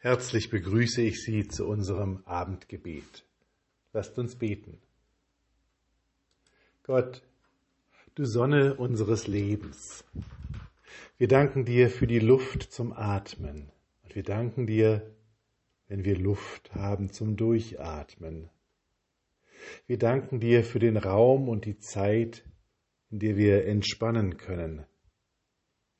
Herzlich begrüße ich Sie zu unserem Abendgebet. Lasst uns beten. Gott, du Sonne unseres Lebens, wir danken dir für die Luft zum Atmen und wir danken dir, wenn wir Luft haben zum Durchatmen. Wir danken dir für den Raum und die Zeit, in der wir entspannen können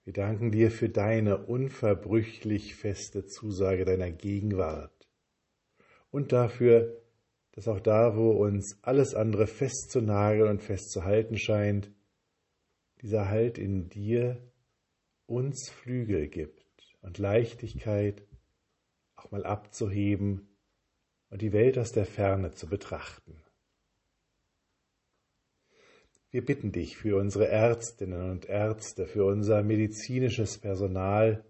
wir danken dir für deine unverbrüchlich feste Zusage deiner Gegenwart und dafür, dass auch da, wo uns alles andere festzunageln und festzuhalten scheint, dieser Halt in dir uns Flügel gibt und Leichtigkeit, auch mal abzuheben und die Welt aus der Ferne zu betrachten. Wir bitten dich für unsere Ärztinnen und Ärzte, für unser medizinisches Personal,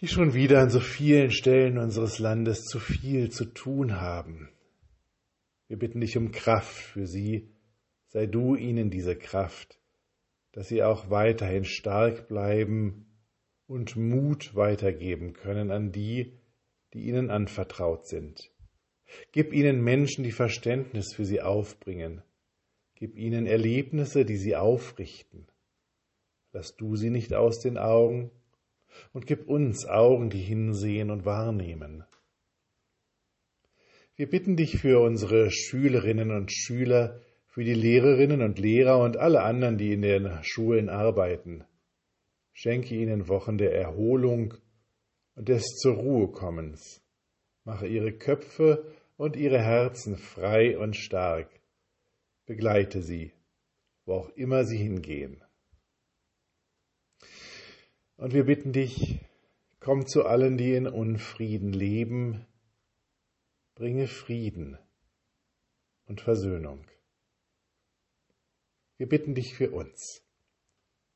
die schon wieder an so vielen Stellen unseres Landes zu viel zu tun haben. Wir bitten dich um Kraft für sie, sei du ihnen diese Kraft, dass sie auch weiterhin stark bleiben und Mut weitergeben können an die, die ihnen anvertraut sind. Gib ihnen Menschen, die Verständnis für sie aufbringen, Gib ihnen Erlebnisse, die sie aufrichten. Lass du sie nicht aus den Augen und gib uns Augen, die hinsehen und wahrnehmen. Wir bitten dich für unsere Schülerinnen und Schüler, für die Lehrerinnen und Lehrer und alle anderen, die in den Schulen arbeiten. Schenke ihnen Wochen der Erholung und des zur Ruhe kommens. Mache ihre Köpfe und ihre Herzen frei und stark begleite sie, wo auch immer sie hingehen. Und wir bitten dich, komm zu allen, die in Unfrieden leben, bringe Frieden und Versöhnung. Wir bitten dich für uns.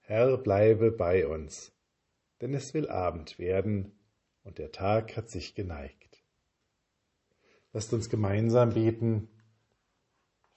Herr, bleibe bei uns, denn es will Abend werden und der Tag hat sich geneigt. Lasst uns gemeinsam beten.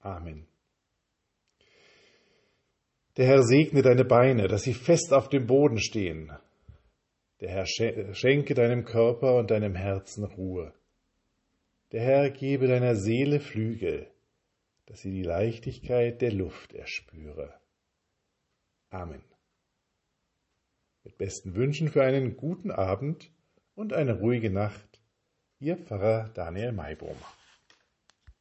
Amen. Der Herr segne deine Beine, dass sie fest auf dem Boden stehen. Der Herr schenke deinem Körper und deinem Herzen Ruhe. Der Herr gebe deiner Seele Flügel, dass sie die Leichtigkeit der Luft erspüre. Amen. Mit besten Wünschen für einen guten Abend und eine ruhige Nacht, Ihr Pfarrer Daniel Maibohm.